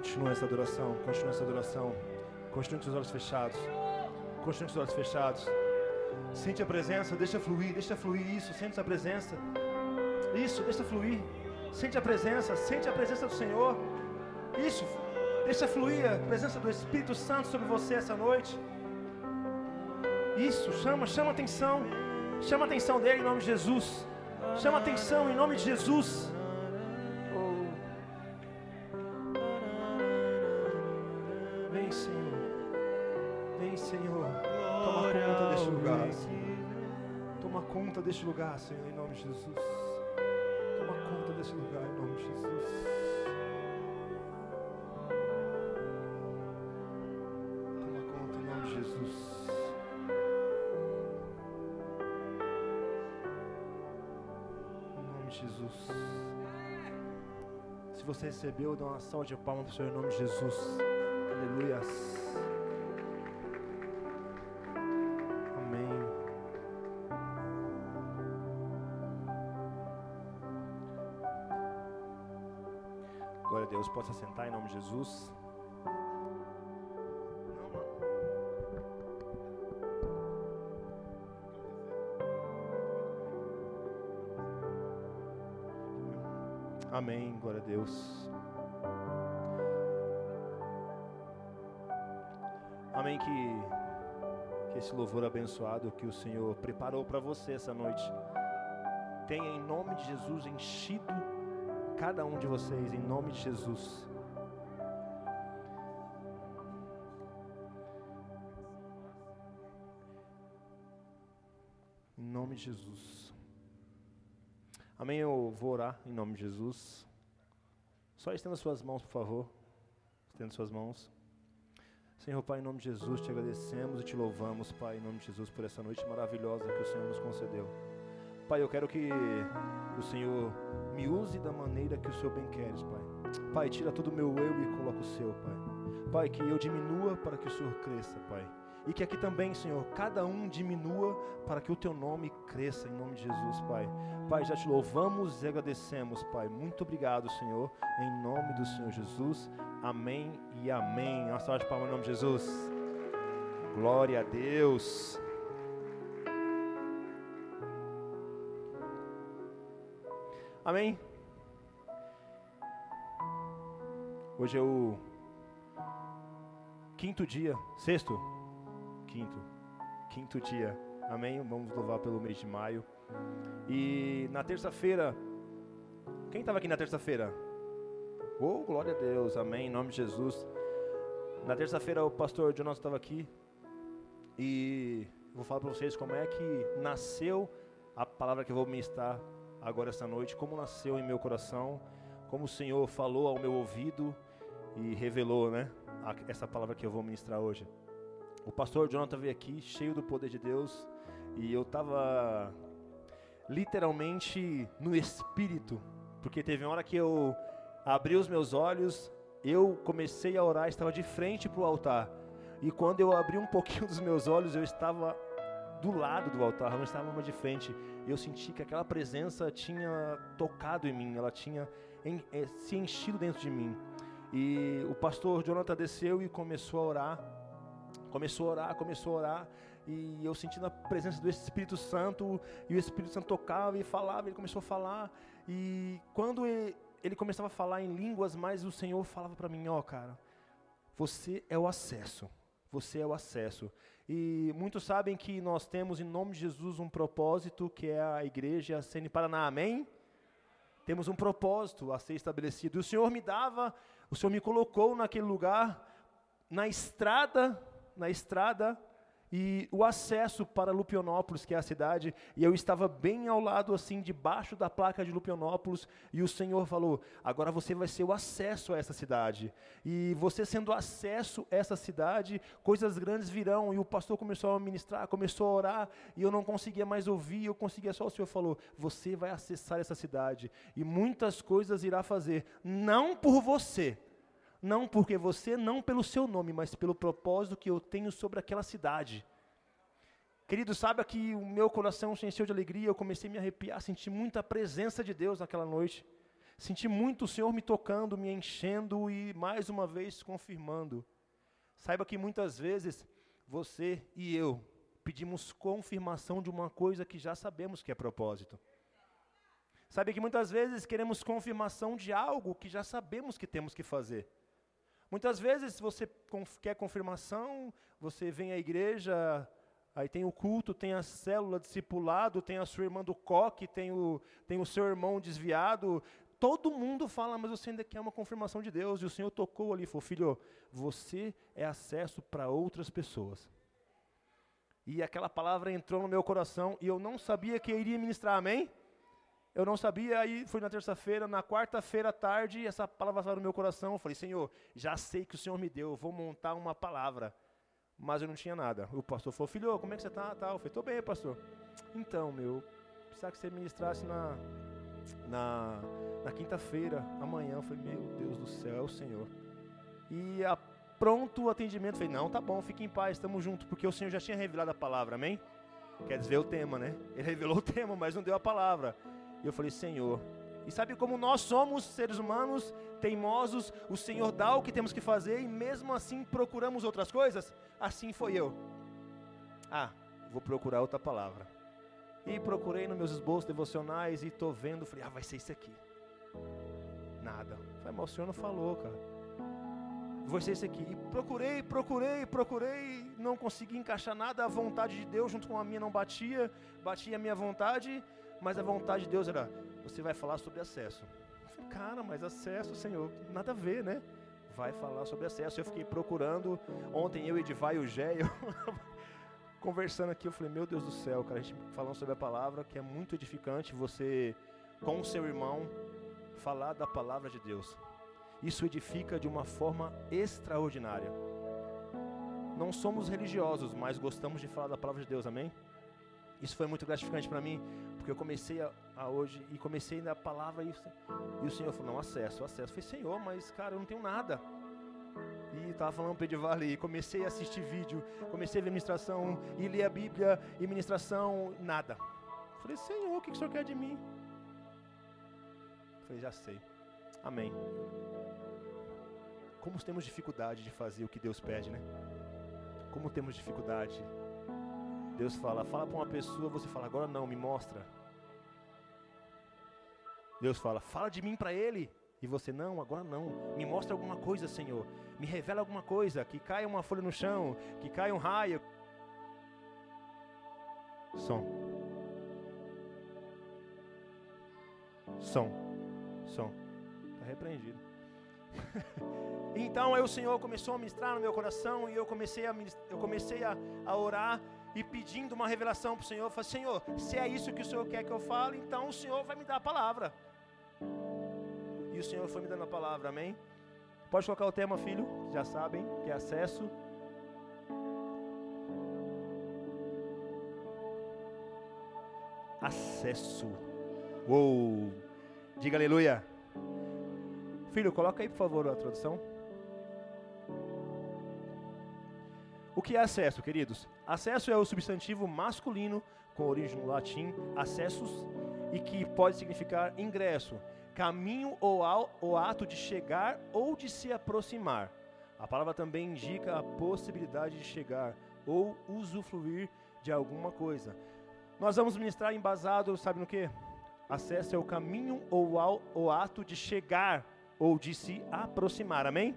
Continua essa adoração, continua essa adoração. Continue com os olhos fechados. Continue com os olhos fechados. Sente a presença, deixa fluir, deixa fluir isso, sente a presença. Isso, deixa fluir. Sente a presença, sente a presença do Senhor. Isso, deixa fluir a presença do Espírito Santo sobre você essa noite. Isso, chama, chama atenção. Chama atenção dele em nome de Jesus. Chama atenção em nome de Jesus. Lugar, Senhor, em nome de Jesus. Toma conta deste lugar, em nome de Jesus. Você recebeu, dá uma salva de palmas para o Senhor em nome de Jesus. Aleluias. Possa sentar em nome de Jesus. Amém. Glória a Deus. Amém. Que, que esse louvor abençoado que o Senhor preparou para você essa noite tenha, em nome de Jesus, enchido cada um de vocês, em nome de Jesus. Em nome de Jesus. Amém. Eu vou orar em nome de Jesus. Só estenda suas mãos, por favor. Estenda suas mãos. Senhor Pai, em nome de Jesus, te agradecemos e te louvamos, Pai, em nome de Jesus, por essa noite maravilhosa que o Senhor nos concedeu. Pai, eu quero que o Senhor me use da maneira que o Senhor bem queres, Pai. Pai, tira todo o meu eu e coloca o seu, Pai. Pai, que eu diminua para que o Senhor cresça, Pai. E que aqui também, Senhor, cada um diminua para que o teu nome cresça em nome de Jesus, Pai. Pai, já te louvamos e agradecemos, Pai. Muito obrigado, Senhor, em nome do Senhor Jesus. Amém e amém. Uma salva de palmas em nome de Jesus. Glória a Deus. Amém. Hoje é o quinto dia, sexto, quinto, quinto dia. Amém. Vamos louvar pelo mês de maio. E na terça-feira, quem estava aqui na terça-feira? Oh, glória a Deus, amém, em nome de Jesus. Na terça-feira o pastor Jonas estava aqui e vou falar para vocês como é que nasceu a palavra que eu vou ministrar agora essa noite, como nasceu em meu coração, como o Senhor falou ao meu ouvido e revelou, né, a- essa palavra que eu vou ministrar hoje. O pastor Jonathan veio aqui cheio do poder de Deus e eu estava literalmente no espírito, porque teve uma hora que eu abri os meus olhos, eu comecei a orar, estava de frente para o altar. E quando eu abri um pouquinho dos meus olhos, eu estava do lado do altar, não estava mais de frente. E eu senti que aquela presença tinha tocado em mim, ela tinha en- eh, se enchido dentro de mim. E o pastor Jonathan desceu e começou a orar. Começou a orar, começou a orar. E eu sentindo a presença do Espírito Santo. E o Espírito Santo tocava e falava, ele começou a falar. E quando ele, ele começava a falar em línguas, mas o Senhor falava para mim: Ó, cara, você é o acesso. Você é o acesso. E muitos sabem que nós temos, em nome de Jesus, um propósito que é a igreja Sene Paraná. Amém? Temos um propósito a ser estabelecido. E o Senhor me dava, o Senhor me colocou naquele lugar, na estrada, na estrada, e o acesso para Lupionópolis, que é a cidade, e eu estava bem ao lado, assim, debaixo da placa de Lupionópolis, e o Senhor falou: agora você vai ser o acesso a essa cidade. E você sendo acesso a essa cidade, coisas grandes virão. E o pastor começou a ministrar, começou a orar, e eu não conseguia mais ouvir, eu conseguia só o Senhor falou: você vai acessar essa cidade, e muitas coisas irá fazer, não por você, não porque você, não pelo seu nome, mas pelo propósito que eu tenho sobre aquela cidade. Querido, sabe que o meu coração se encheu de alegria, eu comecei a me arrepiar, senti muita presença de Deus naquela noite. Senti muito o Senhor me tocando, me enchendo e mais uma vez confirmando. Saiba que muitas vezes você e eu pedimos confirmação de uma coisa que já sabemos que é propósito. Sabe que muitas vezes queremos confirmação de algo que já sabemos que temos que fazer. Muitas vezes você quer confirmação, você vem à igreja, aí tem o culto, tem a célula discipulado, tem a sua irmã do coque, tem o, tem o seu irmão desviado. Todo mundo fala, mas você ainda quer uma confirmação de Deus. E o Senhor tocou ali, falou, filho, você é acesso para outras pessoas. E aquela palavra entrou no meu coração e eu não sabia que iria ministrar, amém? Eu não sabia, aí fui na terça-feira, na quarta-feira à tarde, essa palavra estava no meu coração. Eu falei, Senhor, já sei que o Senhor me deu, eu vou montar uma palavra. Mas eu não tinha nada. O pastor falou, filho, como é que você está? Tá. Eu falei, estou bem, pastor. Então, meu, precisava que você ministrasse na, na, na quinta-feira, amanhã. Eu falei, meu Deus do céu, é o Senhor. E a, pronto o atendimento, falei, não, tá bom, fique em paz, estamos juntos, porque o Senhor já tinha revelado a palavra, amém? Quer dizer, o tema, né? Ele revelou o tema, mas não deu a palavra. E eu falei, Senhor. E sabe como nós somos seres humanos, teimosos, o Senhor dá o que temos que fazer e mesmo assim procuramos outras coisas? Assim foi eu. Ah, vou procurar outra palavra. E procurei nos meus esboços devocionais e estou vendo, falei, ah, vai ser isso aqui. Nada. Falei, mas o Senhor não falou, cara. Vai ser isso aqui. E procurei, procurei, procurei, não consegui encaixar nada. A vontade de Deus junto com a minha não batia, batia a minha vontade mas a vontade de Deus era: você vai falar sobre acesso. Eu falei, cara, mas acesso, Senhor, nada a ver, né? Vai falar sobre acesso. Eu fiquei procurando. Ontem eu, Edivai e o Gé, conversando aqui, eu falei, meu Deus do céu, cara, a gente falando sobre a palavra, que é muito edificante você, com o seu irmão, falar da palavra de Deus. Isso edifica de uma forma extraordinária. Não somos religiosos, mas gostamos de falar da palavra de Deus, amém? Isso foi muito gratificante para mim, eu comecei a, a, hoje e comecei na palavra isso, e o Senhor falou: "Não, acesso, acesso". Eu falei: "Senhor, mas cara, eu não tenho nada". E estava falando para e comecei a assistir vídeo, comecei a ver ministração, e ler a Bíblia, e ministração, nada. Falei: "Senhor, o que, que o Senhor quer de mim?" Falei: "Já sei". Amém. Como temos dificuldade de fazer o que Deus pede, né? Como temos dificuldade Deus fala, fala para uma pessoa, você fala, agora não, me mostra. Deus fala, fala de mim para ele. E você, não, agora não. Me mostra alguma coisa, Senhor. Me revela alguma coisa. Que caia uma folha no chão. Que caia um raio. Som. Som. Som. Está repreendido. então aí o Senhor começou a ministrar no meu coração. E eu comecei a, eu comecei a, a orar e pedindo uma revelação para o Senhor, eu falei, Senhor, se é isso que o Senhor quer que eu fale, então o Senhor vai me dar a palavra. E o Senhor foi me dando a palavra, amém? Pode colocar o tema, filho, já sabem, que é acesso. Acesso. Uou! Diga aleluia. Filho, coloca aí, por favor, a tradução. O que é acesso, queridos? Acesso é o substantivo masculino com origem no latim acessus e que pode significar ingresso, caminho ou, ao, ato de chegar ou de se aproximar. A palavra também indica a possibilidade de chegar ou usufruir de alguma coisa. Nós vamos ministrar embasado, sabe no que? Acesso é o caminho ou o ato de chegar ou de se aproximar. Amém?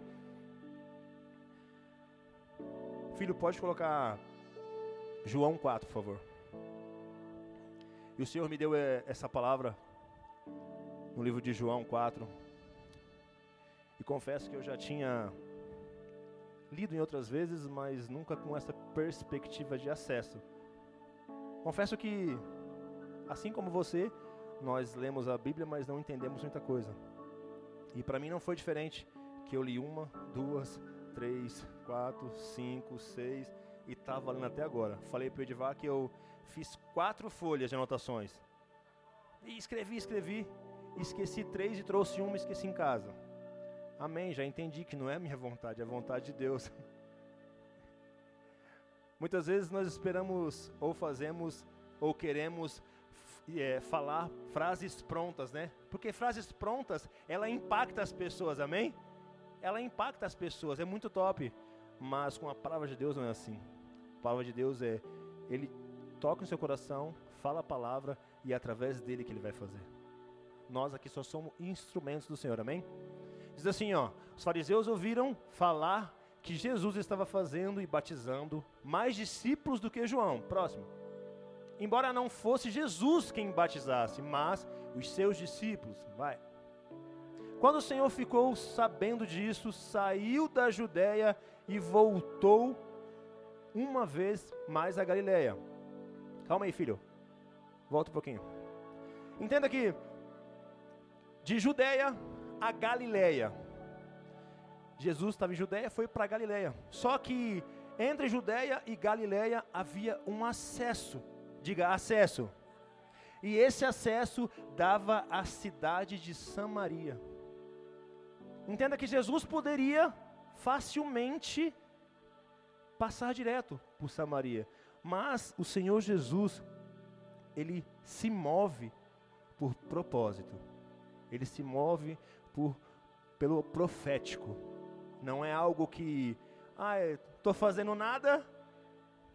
Filho, pode colocar João 4, por favor. E o Senhor me deu eh, essa palavra no livro de João 4. E confesso que eu já tinha lido em outras vezes, mas nunca com essa perspectiva de acesso. Confesso que, assim como você, nós lemos a Bíblia, mas não entendemos muita coisa. E para mim não foi diferente, que eu li uma, duas, três, quatro, cinco, seis e tá valendo até agora. Falei para o Edivar que eu fiz quatro folhas de anotações. E escrevi, escrevi, esqueci três e trouxe uma esqueci em casa. Amém, já entendi que não é minha vontade, é a vontade de Deus. Muitas vezes nós esperamos ou fazemos ou queremos é, falar frases prontas, né? Porque frases prontas, ela impacta as pessoas, amém? Ela impacta as pessoas, é muito top. Mas com a palavra de Deus não é assim. A palavra de Deus é, ele toca no seu coração, fala a palavra e é através dele que ele vai fazer. Nós aqui só somos instrumentos do Senhor, amém? Diz assim, ó, os fariseus ouviram falar que Jesus estava fazendo e batizando mais discípulos do que João. Próximo. Embora não fosse Jesus quem batizasse, mas os seus discípulos. Vai. Quando o Senhor ficou sabendo disso, saiu da Judéia e voltou uma vez mais a Galiléia. Calma aí, filho. Volta um pouquinho. Entenda que de Judéia a Galiléia Jesus estava em Judéia, foi para Galiléia. Só que entre Judéia e Galiléia havia um acesso. Diga, acesso. E esse acesso dava à cidade de Samaria. Entenda que Jesus poderia facilmente passar direto por Samaria. Mas o Senhor Jesus, ele se move por propósito. Ele se move por pelo profético. Não é algo que, ah, estou fazendo nada,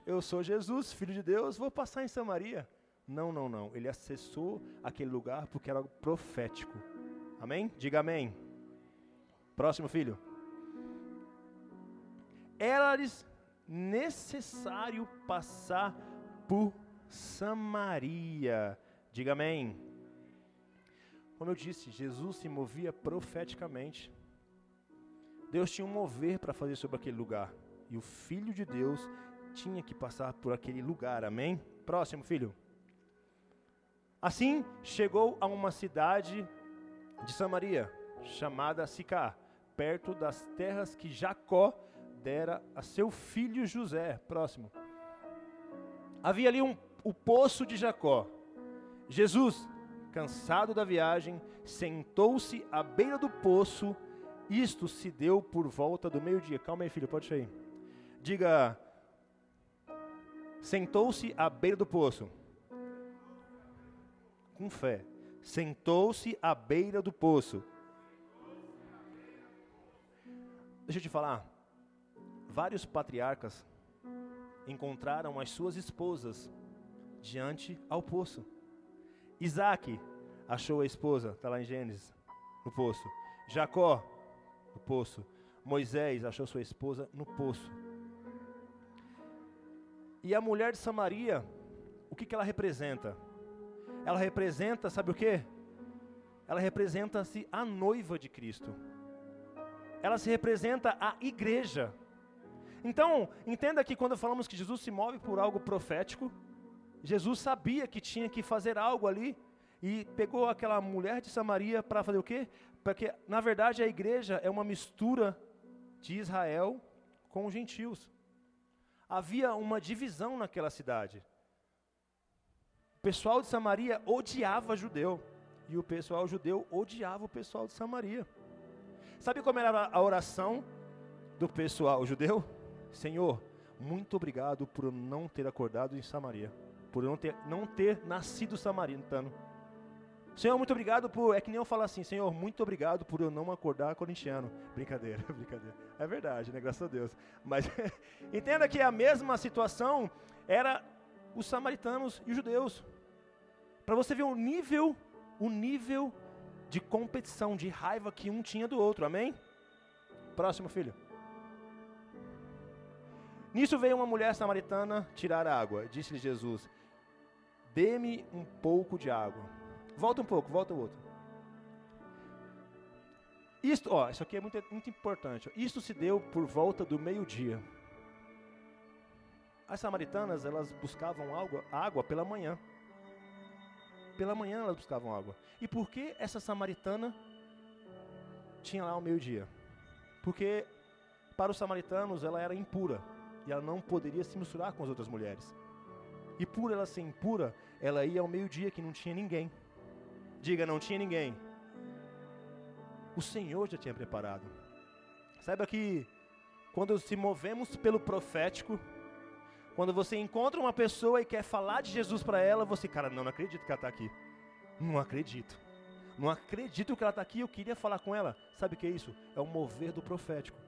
eu sou Jesus, filho de Deus, vou passar em Samaria. Não, não, não. Ele acessou aquele lugar porque era algo profético. Amém? Diga amém. Próximo filho. Era-lhes necessário passar por Samaria. Diga amém. Como eu disse, Jesus se movia profeticamente. Deus tinha um mover para fazer sobre aquele lugar. E o Filho de Deus tinha que passar por aquele lugar. Amém? Próximo, filho. Assim, chegou a uma cidade de Samaria, chamada Sicá, perto das terras que Jacó dera a seu filho José. Próximo. Havia ali um, o poço de Jacó. Jesus, cansado da viagem, sentou-se à beira do poço isto se deu por volta do meio-dia. Calma aí, filho, pode ir. Diga: Sentou-se à beira do poço. Com fé. Sentou-se à beira do poço. Deixa eu te falar. Vários patriarcas encontraram as suas esposas diante ao poço. Isaac achou a esposa, está lá em Gênesis, no poço. Jacó no poço. Moisés achou sua esposa no poço. E a mulher de Samaria, o que, que ela representa? Ela representa, sabe o que? Ela representa-se a noiva de Cristo. Ela se representa a igreja. Então, entenda que quando falamos que Jesus se move por algo profético, Jesus sabia que tinha que fazer algo ali e pegou aquela mulher de Samaria para fazer o quê? Porque, na verdade, a igreja é uma mistura de Israel com os gentios. Havia uma divisão naquela cidade. O pessoal de Samaria odiava judeu. E o pessoal judeu odiava o pessoal de Samaria. Sabe como era a oração do pessoal judeu? Senhor, muito obrigado por não ter acordado em Samaria. Por não ter, não ter nascido samaritano. Senhor, muito obrigado por. É que nem eu falo assim, Senhor, muito obrigado por eu não acordar corintiano. Brincadeira, brincadeira. É verdade, né? Graças a Deus. Mas entenda que a mesma situação era os samaritanos e os judeus. Para você ver o nível, o nível de competição, de raiva que um tinha do outro. Amém? Próximo filho. Nisso veio uma mulher samaritana tirar água. Disse-lhe Jesus: Dê-me um pouco de água. Volta um pouco, volta o outro. Isto, ó, isso aqui é muito, muito importante. Isto se deu por volta do meio-dia. As samaritanas, elas buscavam água, água pela manhã. Pela manhã elas buscavam água. E por que essa samaritana tinha lá o meio-dia? Porque para os samaritanos ela era impura e ela não poderia se misturar com as outras mulheres. E por ela ser impura, ela ia ao meio-dia que não tinha ninguém. Diga, não tinha ninguém. O Senhor já tinha preparado. Saiba que quando se movemos pelo profético, Quando você encontra uma pessoa e quer falar de Jesus para ela, você, cara, não, não acredito que ela está aqui. Não acredito. Não acredito que ela está aqui, eu queria falar com ela. Sabe o que é isso? É o mover do profético.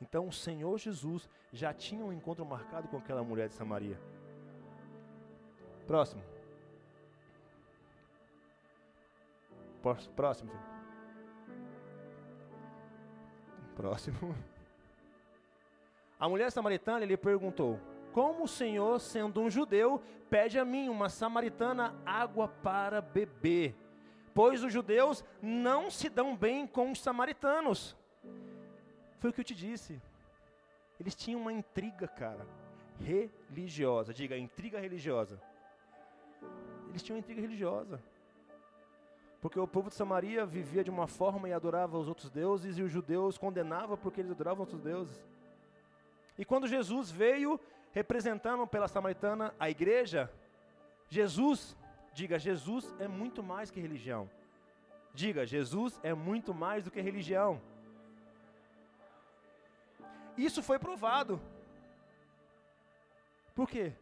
Então o Senhor Jesus já tinha um encontro marcado com aquela mulher de Samaria. Próximo. Próximo. Próximo. A mulher samaritana lhe perguntou: Como o Senhor, sendo um judeu, pede a mim, uma samaritana, água para beber? Pois os judeus não se dão bem com os samaritanos. Foi o que eu te disse. Eles tinham uma intriga, cara, religiosa. Diga, intriga religiosa. Eles tinham uma intriga religiosa. Porque o povo de Samaria vivia de uma forma e adorava os outros deuses, e os judeus condenavam porque eles adoravam outros deuses. E quando Jesus veio representando pela samaritana a igreja, Jesus, diga, Jesus é muito mais que religião. Diga, Jesus é muito mais do que religião. Isso foi provado. Por quê?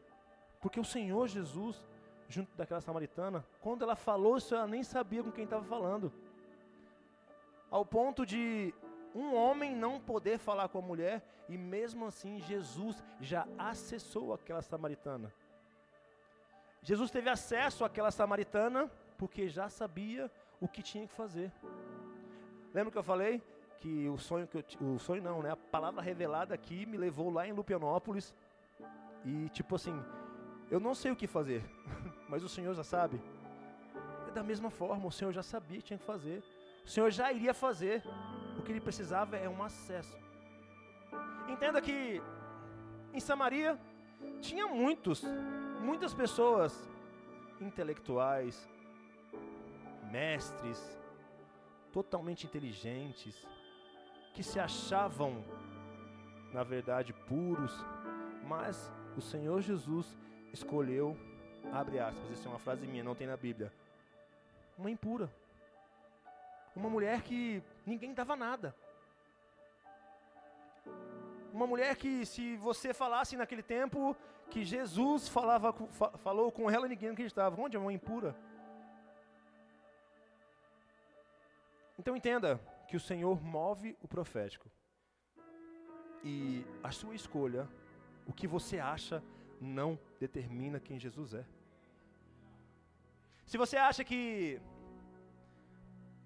Porque o Senhor Jesus, junto daquela samaritana, quando ela falou isso, ela nem sabia com quem estava falando. Ao ponto de um homem não poder falar com a mulher, e mesmo assim Jesus já acessou aquela samaritana. Jesus teve acesso àquela samaritana porque já sabia o que tinha que fazer. Lembra que eu falei que o sonho que eu, o sonho não, né? A palavra revelada aqui me levou lá em Lupianópolis e tipo assim, eu não sei o que fazer, mas o Senhor já sabe. É da mesma forma, o Senhor já sabia o que tinha que fazer. O Senhor já iria fazer. O que ele precisava é um acesso. Entenda que em Samaria tinha muitos, muitas pessoas intelectuais, mestres, totalmente inteligentes, que se achavam, na verdade, puros, mas o Senhor Jesus escolheu, abre aspas, isso é uma frase minha, não tem na Bíblia, uma impura. Uma mulher que ninguém dava nada. Uma mulher que, se você falasse naquele tempo que Jesus falava, falou com ela, ninguém acreditava. Onde é uma impura? Então entenda que o Senhor move o profético. E a sua escolha, o que você acha, não determina quem Jesus é. Se você acha que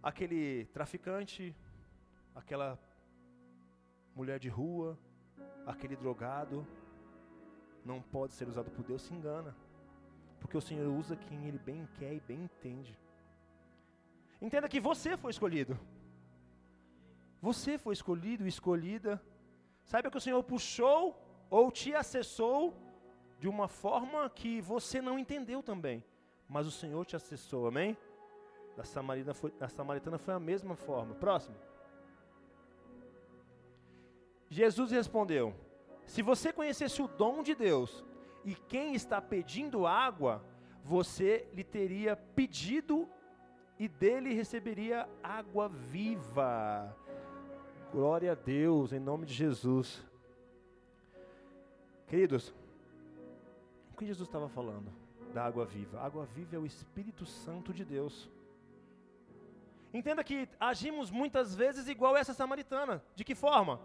aquele traficante, aquela mulher de rua, aquele drogado, não pode ser usado por Deus, se engana. Porque o Senhor usa quem Ele bem quer e bem entende. Entenda que você foi escolhido. Você foi escolhido e escolhida. Saiba que o Senhor puxou ou te acessou de uma forma que você não entendeu também. Mas o Senhor te acessou, amém? samaritana foi, samaritana foi a mesma forma. Próximo. Jesus respondeu: Se você conhecesse o dom de Deus e quem está pedindo água, você lhe teria pedido e dele receberia água viva. Glória a Deus, em nome de Jesus. Queridos, o que Jesus estava falando da água viva? A água viva é o Espírito Santo de Deus. Entenda que agimos muitas vezes igual essa samaritana. De que forma?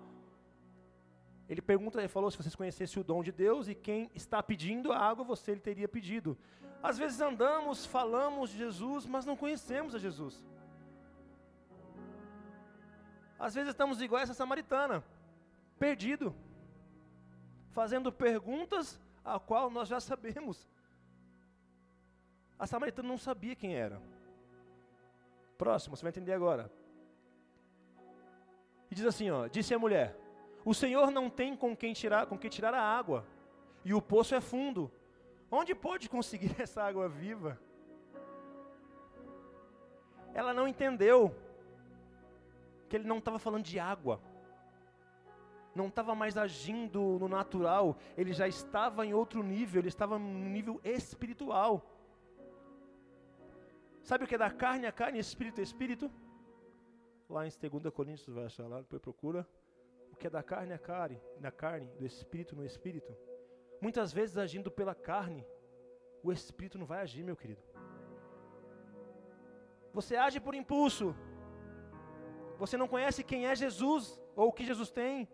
Ele pergunta, ele falou, se vocês conhecessem o dom de Deus e quem está pedindo a água, você ele teria pedido. Às vezes andamos, falamos de Jesus, mas não conhecemos a Jesus. Às vezes estamos igual essa samaritana, perdido, fazendo perguntas a qual nós já sabemos. A samaritana não sabia quem era. Próximo, você vai entender agora. E diz assim, ó, disse a mulher: O Senhor não tem com quem tirar, com quem tirar a água, e o poço é fundo. Onde pode conseguir essa água viva? Ela não entendeu que ele não estava falando de água. Não estava mais agindo no natural, ele já estava em outro nível, ele estava no nível espiritual. Sabe o que é da carne a carne, espírito a espírito? Lá em 2 Coríntios, vai achar lá, depois procura. O que é da carne a carne, na carne, do espírito no espírito. muitas vezes agindo pela carne, o Espírito não vai agir, meu querido. Você age por impulso. Você não conhece quem é Jesus ou o que Jesus tem.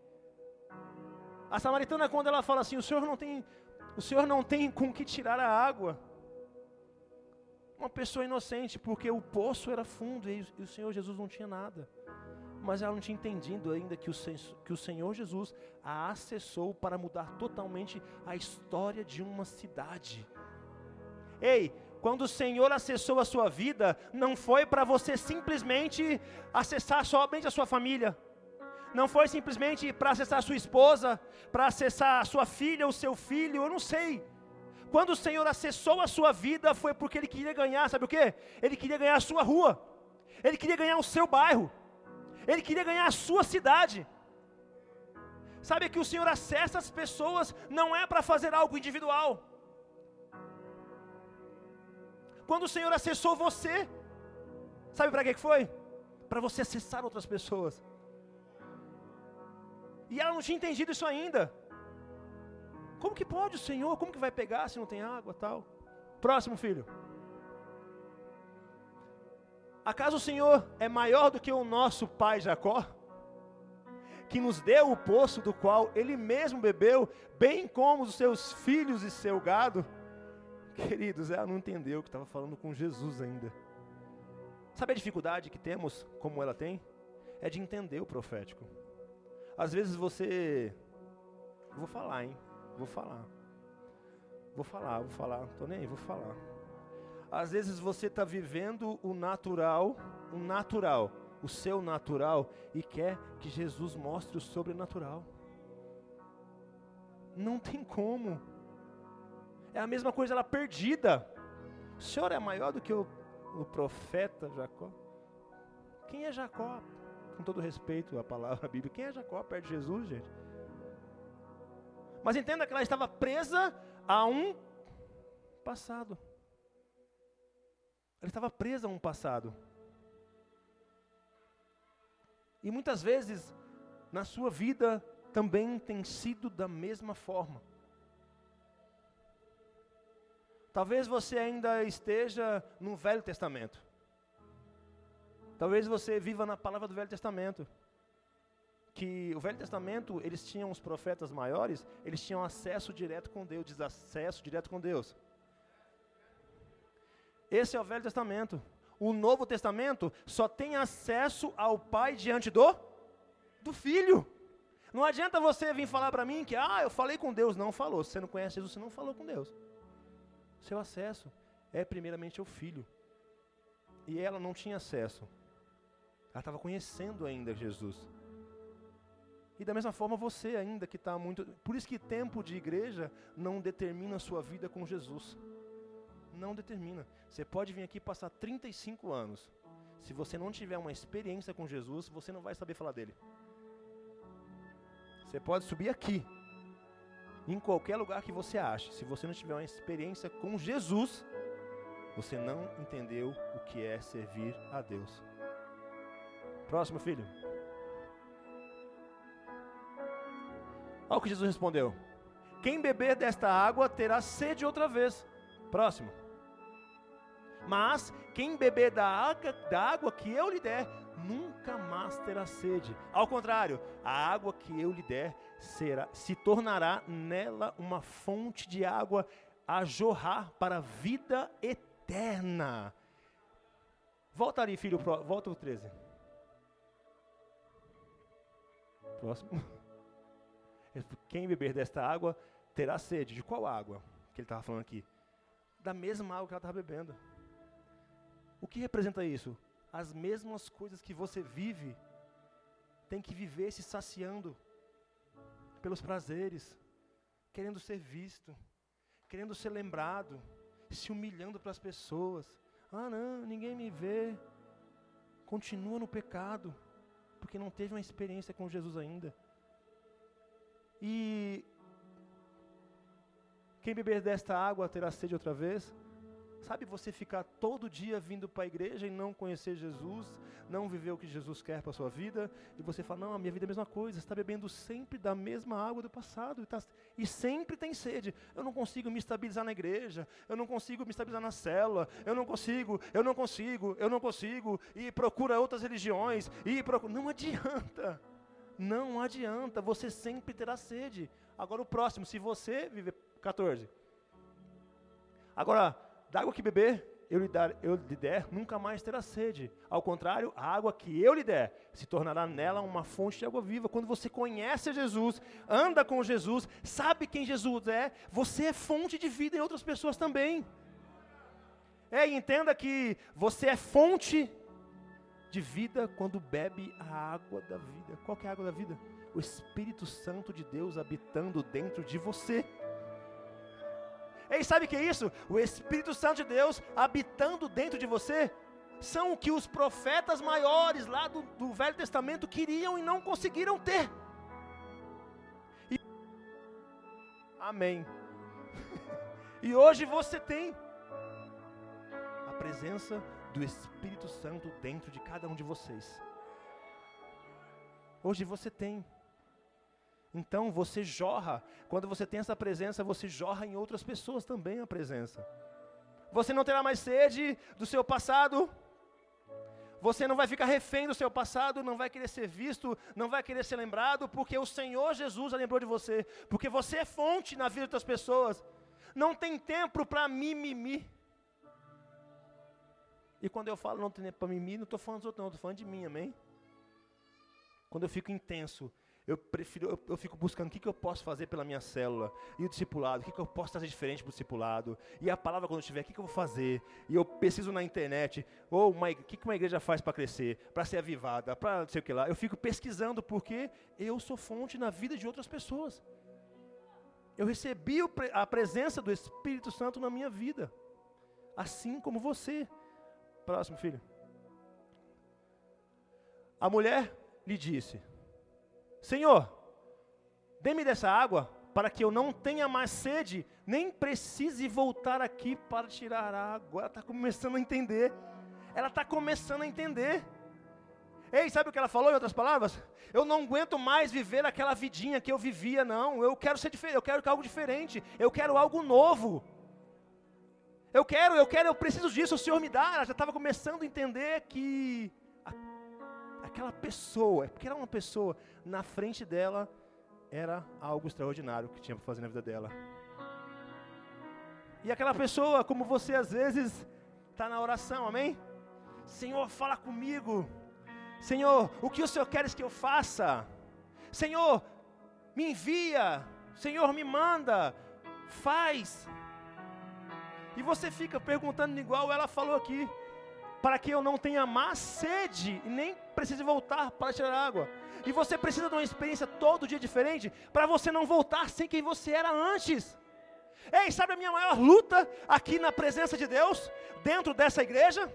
A samaritana, quando ela fala assim, o Senhor não tem, o Senhor não tem com que tirar a água. Uma pessoa inocente, porque o poço era fundo e, o Senhor Jesus não tinha nada. Mas ela não tinha entendido ainda que o, que o Senhor Jesus a acessou para mudar totalmente a história de uma cidade. Ei, quando o Senhor acessou a sua vida, não foi para você simplesmente acessar somente a sua família, não foi simplesmente para acessar a sua esposa, para acessar a sua filha, o seu filho, eu não sei. Quando o Senhor acessou a sua vida, foi porque Ele queria ganhar, sabe o que? Ele queria ganhar a sua rua, Ele queria ganhar o seu bairro, Ele queria ganhar a sua cidade. Sabe que o Senhor acessa as pessoas não é para fazer algo individual. Quando o Senhor acessou você, sabe para que foi? Para você acessar outras pessoas. E ela não tinha entendido isso ainda. Como que pode o Senhor? Como que vai pegar se não tem água tal? Próximo filho. Acaso o Senhor é maior do que o nosso pai Jacó? Que nos deu o poço do qual ele mesmo bebeu, bem como os seus filhos e seu gado? Queridos, ela não entendeu que estava falando com Jesus ainda. Sabe a dificuldade que temos, como ela tem? É de entender o profético. Às vezes você. Vou falar, hein? Vou falar. Vou falar, vou falar. Tô nem aí, vou falar. Às vezes você está vivendo o natural, o natural, o seu natural, e quer que Jesus mostre o sobrenatural. Não tem como. É a mesma coisa ela perdida. O Senhor é maior do que o, o profeta Jacó. Quem é Jacó? Com todo respeito à palavra Bíblia, quem é Jacó perto de Jesus, gente? Mas entenda que ela estava presa a um passado. Ela estava presa a um passado. E muitas vezes, na sua vida, também tem sido da mesma forma. Talvez você ainda esteja no Velho Testamento. Talvez você viva na palavra do Velho Testamento. Que o Velho Testamento, eles tinham os profetas maiores, eles tinham acesso direto com Deus, diz acesso direto com Deus. Esse é o Velho Testamento. O Novo Testamento só tem acesso ao Pai diante do do Filho. Não adianta você vir falar para mim que, ah, eu falei com Deus. Não falou. Se você não conhece Jesus, você não falou com Deus. Seu acesso é primeiramente ao filho. E ela não tinha acesso. Ela estava conhecendo ainda Jesus. E da mesma forma você ainda que está muito. Por isso que tempo de igreja não determina a sua vida com Jesus. Não determina. Você pode vir aqui passar 35 anos. Se você não tiver uma experiência com Jesus, você não vai saber falar dele. Você pode subir aqui em qualquer lugar que você ache, se você não tiver uma experiência com Jesus, você não entendeu o que é servir a Deus. Próximo filho. Olha o que Jesus respondeu: Quem beber desta água terá sede outra vez. Próximo. Mas quem beber da água, da água que eu lhe der, nunca mais terá sede. Ao contrário, a água que eu lhe der será, se tornará nela uma fonte de água a jorrar para a vida eterna. Volta ali, filho, volta o 13. Próximo. Quem beber desta água terá sede. De qual água que ele estava falando aqui? Da mesma água que ela estava bebendo. O que representa isso? As mesmas coisas que você vive, tem que viver se saciando pelos prazeres, querendo ser visto, querendo ser lembrado, se humilhando para as pessoas. Ah, não, ninguém me vê. Continua no pecado, porque não teve uma experiência com Jesus ainda. E quem beber desta água terá sede outra vez. Sabe você ficar todo dia vindo para a igreja e não conhecer Jesus, não viver o que Jesus quer para a sua vida, e você fala, não, a minha vida é a mesma coisa, está bebendo sempre da mesma água do passado, e, tá, e sempre tem sede. Eu não consigo me estabilizar na igreja, eu não consigo me estabilizar na célula, eu não consigo, eu não consigo, eu não consigo, e procura outras religiões, e procura. Não adianta. Não adianta, você sempre terá sede. Agora o próximo, se você viver 14. Agora, da água que beber, eu lhe, dar, eu lhe der, nunca mais terá sede. Ao contrário, a água que eu lhe der se tornará nela uma fonte de água viva. Quando você conhece Jesus, anda com Jesus, sabe quem Jesus é, você é fonte de vida em outras pessoas também. É, entenda que você é fonte de vida quando bebe a água da vida. Qual é a água da vida? O Espírito Santo de Deus habitando dentro de você. Ei, sabe o que é isso? O Espírito Santo de Deus habitando dentro de você são o que os profetas maiores lá do, do Velho Testamento queriam e não conseguiram ter. E... Amém. e hoje você tem a presença do Espírito Santo dentro de cada um de vocês. Hoje você tem. Então você jorra, quando você tem essa presença, você jorra em outras pessoas também a presença. Você não terá mais sede do seu passado, você não vai ficar refém do seu passado, não vai querer ser visto, não vai querer ser lembrado, porque o Senhor Jesus lembrou de você, porque você é fonte na vida das pessoas. Não tem tempo para mimimi. E quando eu falo não tem tempo para mimimi, não estou falando dos outros, não, estou falando de mim, amém? Quando eu fico intenso, eu prefiro, eu, eu, fico buscando o que, que eu posso fazer pela minha célula, e o discipulado, o que, que eu posso trazer diferente para o discipulado, e a palavra quando estiver, o que, que eu vou fazer, e eu preciso na internet, ou o que, que uma igreja faz para crescer, para ser avivada, para não sei o que lá. Eu fico pesquisando porque eu sou fonte na vida de outras pessoas. Eu recebi a presença do Espírito Santo na minha vida, assim como você. Próximo, filho. A mulher lhe disse: Senhor, dê-me dessa água para que eu não tenha mais sede, nem precise voltar aqui para tirar água. Ela está começando a entender. Ela está começando a entender. Ei, sabe o que ela falou em outras palavras? Eu não aguento mais viver aquela vidinha que eu vivia, não. Eu quero ser diferente, eu quero algo diferente. Eu quero algo novo. Eu quero, eu quero, eu preciso disso, o Senhor me dá. Ela já estava começando a entender que aquela pessoa, porque era uma pessoa, na frente dela era algo extraordinário que tinha para fazer na vida dela. E aquela pessoa, como você às vezes está na oração, amém? Senhor, fala comigo. Senhor, o que o Senhor queres que eu faça? Senhor, me envia. Senhor, me manda. Faz. E você fica perguntando igual ela falou aqui para que eu não tenha mais sede e nem precise voltar para tirar água. E você precisa de uma experiência todo dia diferente para você não voltar sem quem você era antes. Ei, sabe a minha maior luta aqui na presença de Deus, dentro dessa igreja?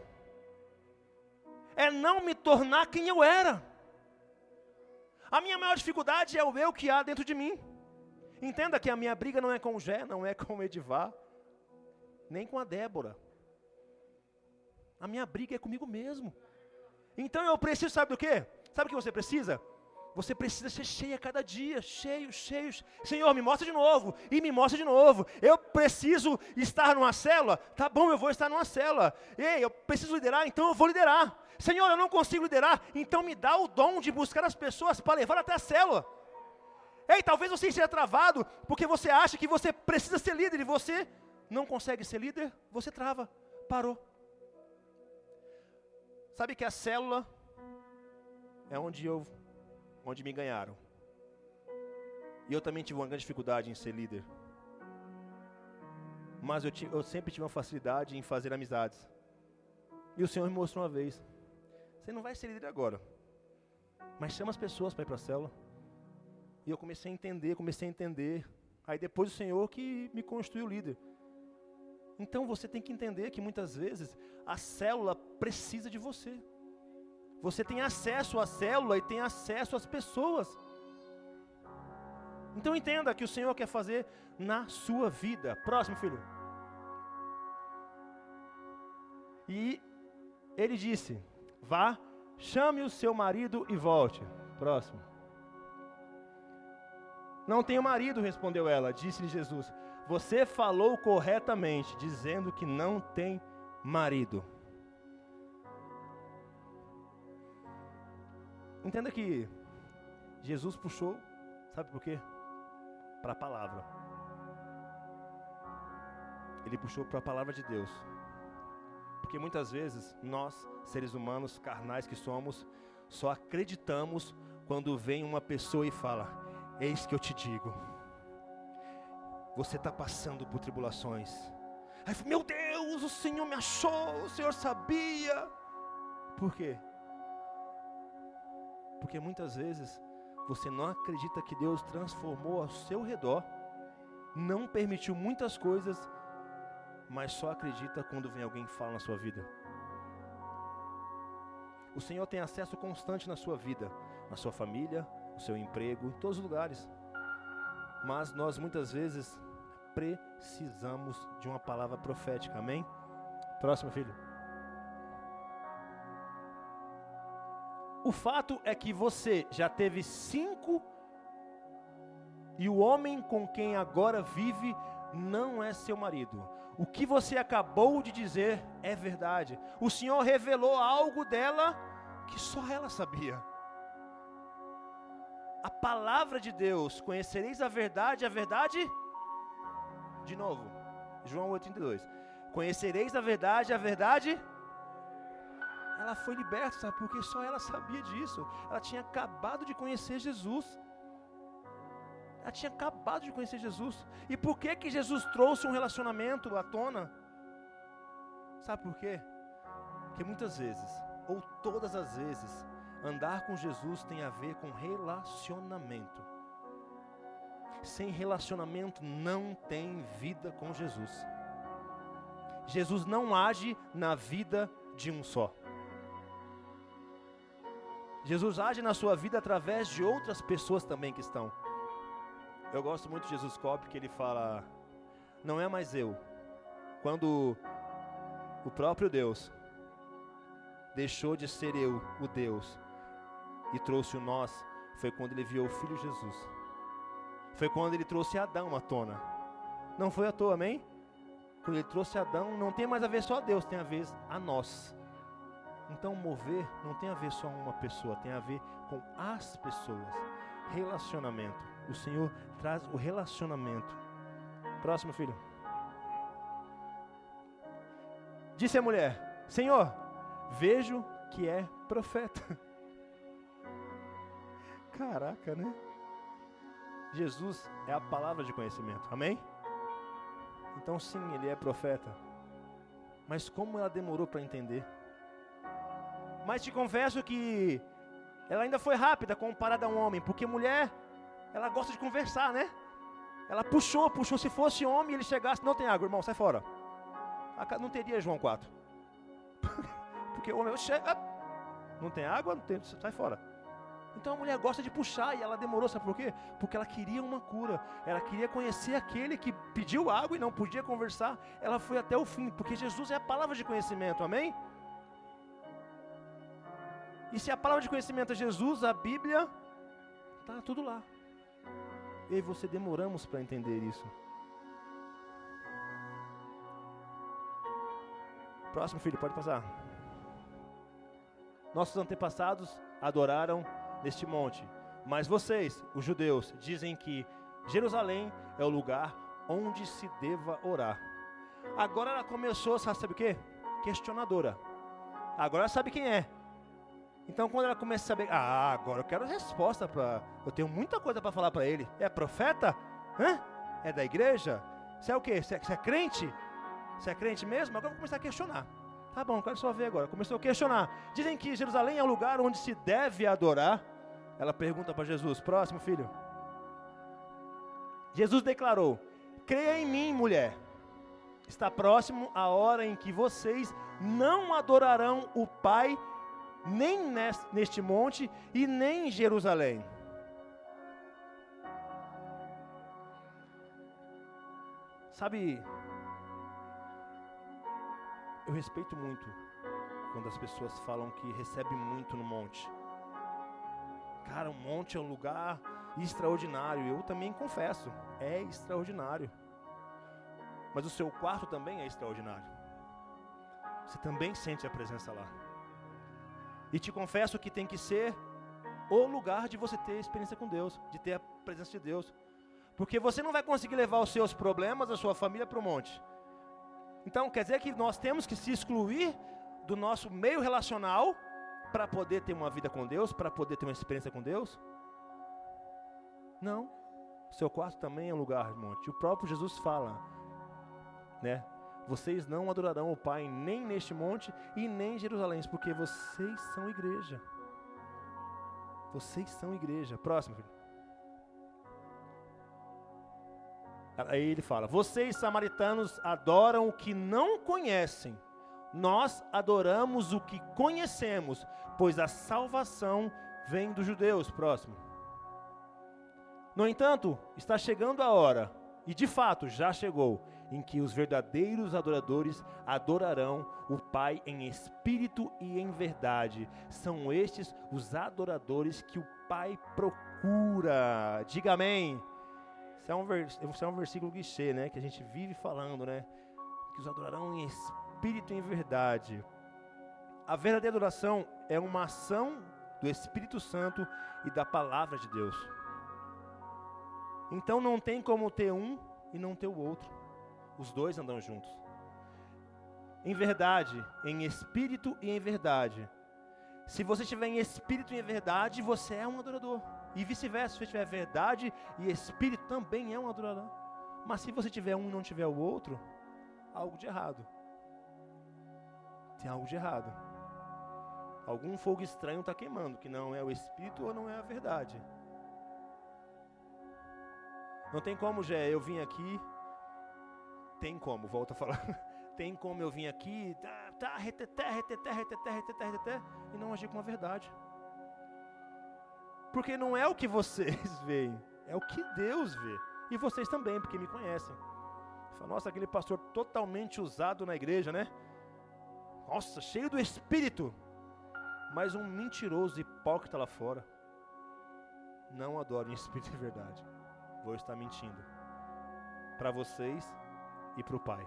É não me tornar quem eu era. A minha maior dificuldade é o eu que há dentro de mim. Entenda que a minha briga não é com o Gé, não é com o Edivar, nem com a Débora. A minha briga é comigo mesmo. Então eu preciso, sabe do quê? Sabe o que você precisa? Você precisa ser cheio a cada dia, cheio, cheio. Senhor, me mostra de novo, e me mostra de novo. Eu preciso estar numa célula, tá bom, eu vou estar numa célula. Ei, eu preciso liderar, então eu vou liderar. Senhor, eu não consigo liderar, então me dá o dom de buscar as pessoas para levar até a célula. Ei, talvez você esteja travado porque você acha que você precisa ser líder e você não consegue ser líder, você trava, parou. Sabe que a célula é onde eu onde me ganharam. E eu também tive uma grande dificuldade em ser líder. Mas eu, eu sempre tive uma facilidade em fazer amizades. E o Senhor me mostrou uma vez: você não vai ser líder agora, mas chama as pessoas para ir para a célula. E eu comecei a entender, comecei a entender. Aí depois o Senhor que me construiu líder. Então você tem que entender que muitas vezes a célula precisa de você. Você tem acesso à célula e tem acesso às pessoas. Então entenda que o Senhor quer fazer na sua vida. Próximo, filho. E ele disse: Vá, chame o seu marido e volte. Próximo. Não tenho marido, respondeu ela. Disse-lhe Jesus: Você falou corretamente, dizendo que não tem marido. Entenda que Jesus puxou, sabe por quê? Para a palavra. Ele puxou para a palavra de Deus. Porque muitas vezes nós, seres humanos carnais que somos, só acreditamos quando vem uma pessoa e fala: Eis que eu te digo, você está passando por tribulações. Aí, meu Deus, o Senhor me achou, o Senhor sabia. Por quê? Porque muitas vezes você não acredita que Deus transformou ao seu redor, não permitiu muitas coisas, mas só acredita quando vem alguém que fala na sua vida. O Senhor tem acesso constante na sua vida, na sua família, no seu emprego, em todos os lugares. Mas nós muitas vezes precisamos de uma palavra profética, amém? Próximo, filho. O fato é que você já teve cinco e o homem com quem agora vive não é seu marido. O que você acabou de dizer é verdade. O Senhor revelou algo dela que só ela sabia. A palavra de Deus, conhecereis a verdade, a verdade. De novo, João 8,32. Conhecereis a verdade, a verdade ela foi liberta, sabe? Porque só ela sabia disso. Ela tinha acabado de conhecer Jesus. Ela tinha acabado de conhecer Jesus. E por que que Jesus trouxe um relacionamento à tona? Sabe por quê? Porque muitas vezes, ou todas as vezes, andar com Jesus tem a ver com relacionamento. Sem relacionamento não tem vida com Jesus. Jesus não age na vida de um só. Jesus age na sua vida através de outras pessoas também que estão. Eu gosto muito de Jesus Cop, que ele fala: Não é mais eu. Quando o próprio Deus deixou de ser eu, o Deus, e trouxe o nós, foi quando ele viu o Filho Jesus. Foi quando ele trouxe Adão à tona. Não foi à toa, amém? Quando ele trouxe Adão, não tem mais a ver só a Deus, tem a ver a nós. Então, mover não tem a ver só uma pessoa, tem a ver com as pessoas. Relacionamento. O Senhor traz o relacionamento. Próximo filho. Disse a mulher: Senhor, vejo que é profeta. Caraca, né? Jesus é a palavra de conhecimento, amém? Então, sim, ele é profeta. Mas como ela demorou para entender? Mas te confesso que ela ainda foi rápida comparada a um homem, porque mulher, ela gosta de conversar, né? Ela puxou, puxou. Se fosse homem, ele chegasse, não tem água, irmão, sai fora. Não teria João 4. porque o homem chega, não tem água, não tem, sai fora. Então a mulher gosta de puxar e ela demorou, sabe por quê? Porque ela queria uma cura. Ela queria conhecer aquele que pediu água e não podia conversar. Ela foi até o fim, porque Jesus é a palavra de conhecimento, amém? E se a palavra de conhecimento é Jesus, a Bíblia, está tudo lá. Eu e você demoramos para entender isso. Próximo filho, pode passar. Nossos antepassados adoraram neste monte, mas vocês, os judeus, dizem que Jerusalém é o lugar onde se deva orar. Agora ela começou, sabe o que? Questionadora. Agora ela sabe quem é. Então, quando ela começa a saber, ah, agora eu quero resposta para, eu tenho muita coisa para falar para ele. É profeta? Hã? É da igreja? Você é o quê? Você é, é crente? Você é crente mesmo? Agora eu vou começar a questionar. Tá bom, quero só ver agora. Começou a questionar. Dizem que Jerusalém é o lugar onde se deve adorar. Ela pergunta para Jesus: Próximo filho. Jesus declarou: Creia em mim, mulher. Está próximo a hora em que vocês não adorarão o Pai nem neste monte e nem em Jerusalém. Sabe, eu respeito muito quando as pessoas falam que recebe muito no monte. Cara, o monte é um lugar extraordinário. Eu também confesso, é extraordinário. Mas o seu quarto também é extraordinário. Você também sente a presença lá. E te confesso que tem que ser o lugar de você ter experiência com Deus, de ter a presença de Deus. Porque você não vai conseguir levar os seus problemas, a sua família para o monte. Então quer dizer que nós temos que se excluir do nosso meio relacional para poder ter uma vida com Deus, para poder ter uma experiência com Deus? Não. Seu quarto também é um lugar de monte. O próprio Jesus fala, né? Vocês não adorarão o Pai nem neste monte e nem em Jerusalém, porque vocês são igreja. Vocês são igreja. Próximo, filho. Aí ele fala: Vocês, samaritanos, adoram o que não conhecem. Nós adoramos o que conhecemos, pois a salvação vem dos judeus. Próximo. No entanto, está chegando a hora, e de fato já chegou, em que os verdadeiros adoradores adorarão o Pai em espírito e em verdade. São estes os adoradores que o Pai procura. Diga amém. Isso é um, vers isso é um versículo guichê, né? Que a gente vive falando, né? Que os adorarão em espírito e em verdade. A verdadeira adoração é uma ação do Espírito Santo e da palavra de Deus. Então não tem como ter um e não ter o outro. Os dois andam juntos. Em verdade, em espírito e em verdade. Se você estiver em espírito e em verdade, você é um adorador. E vice-versa, se você tiver verdade e espírito, também é um adorador. Mas se você tiver um e não tiver o outro, algo de errado. Tem algo de errado. Algum fogo estranho está queimando, que não é o espírito ou não é a verdade. Não tem como, Jé, eu vim aqui. Tem como, volta a falar. tem como eu vim aqui, tá, tá, reteté, reteté, reteté, reteté, reteté, e não agir com a verdade. Porque não é o que vocês veem, é o que Deus vê. E vocês também, porque me conhecem. Fala, nossa, aquele pastor totalmente usado na igreja, né? Nossa, cheio do espírito. Mas um mentiroso hipócrita lá fora. Não adoro em espírito e verdade. Vou estar mentindo. Para vocês e para o Pai.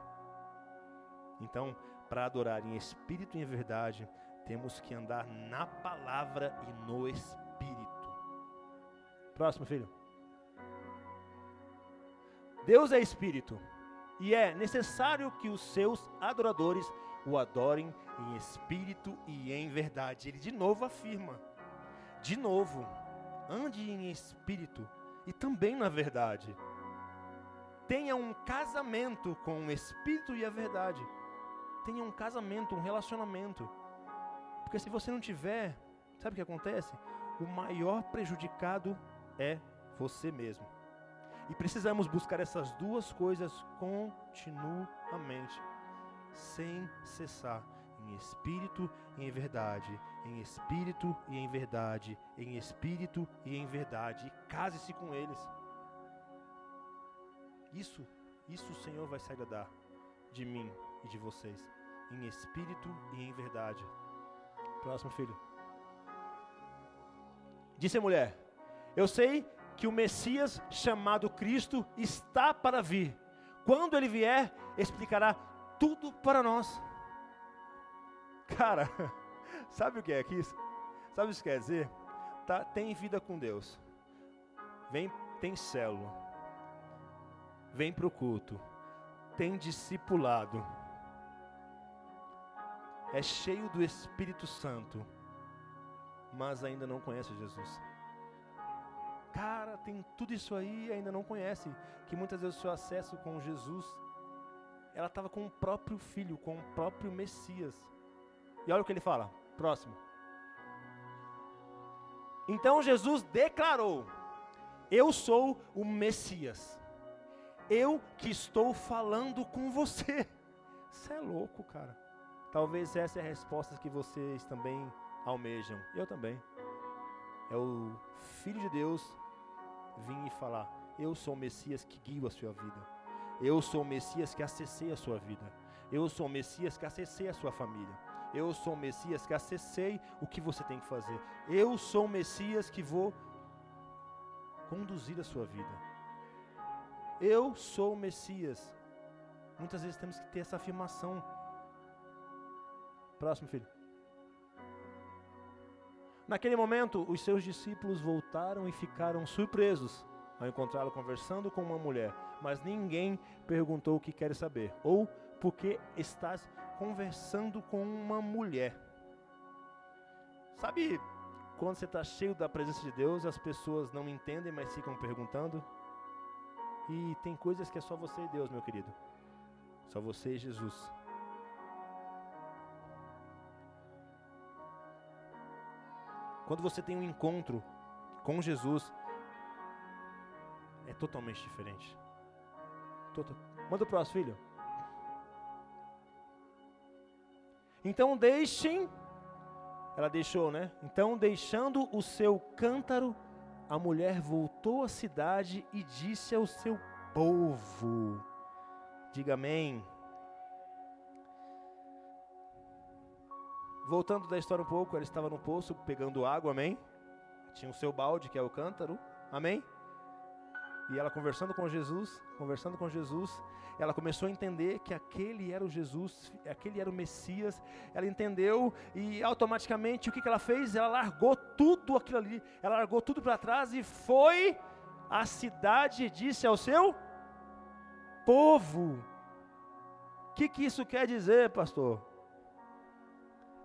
Então, para adorar em espírito e em verdade, temos que andar na palavra e no espírito. Próximo, filho. Deus é espírito e é necessário que os seus adoradores o adorem em espírito e em verdade. Ele de novo afirma, de novo, ande em espírito e também na verdade. Tenha um casamento com o espírito e a verdade. Tenha um casamento, um relacionamento. Porque se você não tiver, sabe o que acontece? O maior prejudicado é você mesmo. E precisamos buscar essas duas coisas continuamente, sem cessar, em espírito e em verdade, em espírito e em verdade, em espírito e em verdade. E case-se com eles. Isso, isso o Senhor vai se agradar de mim e de vocês, em espírito e em verdade. Próximo filho. Disse a mulher: eu sei que o Messias chamado Cristo está para vir. Quando ele vier, explicará tudo para nós. Cara, sabe o que é isso? Sabe o que quer dizer? Tá, tem vida com Deus. Vem, tem célula. Vem para o culto. Tem discipulado. É cheio do Espírito Santo. Mas ainda não conhece Jesus. Cara, tem tudo isso aí e ainda não conhece. Que muitas vezes o seu acesso com Jesus, ela estava com o próprio filho, com o próprio Messias. E olha o que ele fala, próximo. Então Jesus declarou: Eu sou o Messias. Eu que estou falando com você. Você é louco, cara. Talvez essa é a resposta que vocês também almejam. Eu também. É o Filho de Deus vir e falar: Eu sou o Messias que guio a sua vida. Eu sou o Messias que acessei a sua vida. Eu sou o Messias que acessei a sua família. Eu sou o Messias que acessei o que você tem que fazer. Eu sou o Messias que vou conduzir a sua vida. Eu sou o Messias. Muitas vezes temos que ter essa afirmação. Próximo, filho. Naquele momento, os seus discípulos voltaram e ficaram surpresos ao encontrá-lo conversando com uma mulher, mas ninguém perguntou o que quer saber ou por que estás conversando com uma mulher. Sabe quando você está cheio da presença de Deus, as pessoas não entendem, mas ficam perguntando? E tem coisas que é só você e Deus, meu querido. Só você e Jesus. Quando você tem um encontro com Jesus, é totalmente diferente. Total. Manda o próximo, filho. Então deixem, ela deixou, né? Então, deixando o seu cântaro, a mulher voltou à cidade e disse ao seu povo: Diga amém. Voltando da história um pouco, ela estava no poço pegando água, amém? Tinha o seu balde, que é o cântaro, amém? E ela conversando com Jesus, conversando com Jesus, ela começou a entender que aquele era o Jesus, aquele era o Messias. Ela entendeu e automaticamente o que, que ela fez? Ela largou tudo aquilo ali, ela largou tudo para trás e foi à cidade e disse ao seu povo. O que, que isso quer dizer, pastor?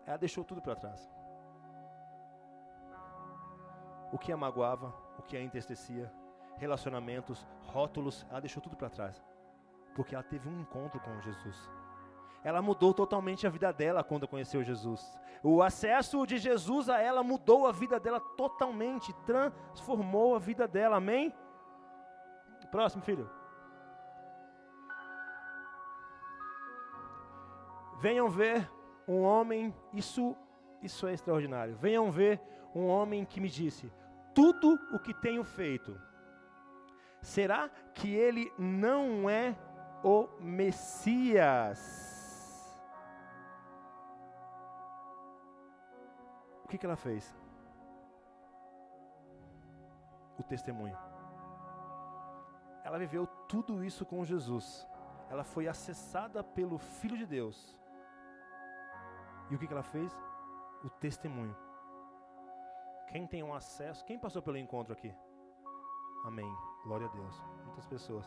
Ela deixou tudo para trás. O que a magoava, o que a entristecia, relacionamentos, rótulos, ela deixou tudo para trás. Porque ela teve um encontro com Jesus. Ela mudou totalmente a vida dela quando conheceu Jesus. O acesso de Jesus a ela mudou a vida dela totalmente, transformou a vida dela. Amém? Próximo, filho. Venham ver um homem, isso, isso é extraordinário. Venham ver um homem que me disse: tudo o que tenho feito. Será que ele não é o Messias? O que, que ela fez? O testemunho. Ela viveu tudo isso com Jesus. Ela foi acessada pelo Filho de Deus e o que, que ela fez? O testemunho. Quem tem um acesso, quem passou pelo encontro aqui? Amém. Glória a Deus. Muitas pessoas.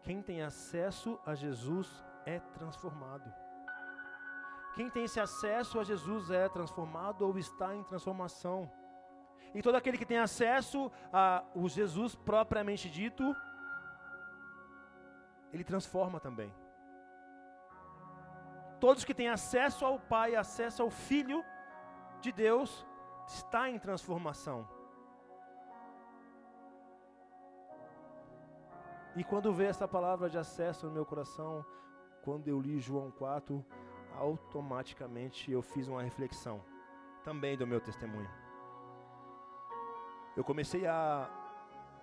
Quem tem acesso a Jesus é transformado. Quem tem esse acesso a Jesus é transformado ou está em transformação. E todo aquele que tem acesso a o Jesus propriamente dito, ele transforma também todos que têm acesso ao Pai, acesso ao Filho de Deus, está em transformação. E quando veio essa palavra de acesso no meu coração, quando eu li João 4, automaticamente eu fiz uma reflexão também do meu testemunho. Eu comecei a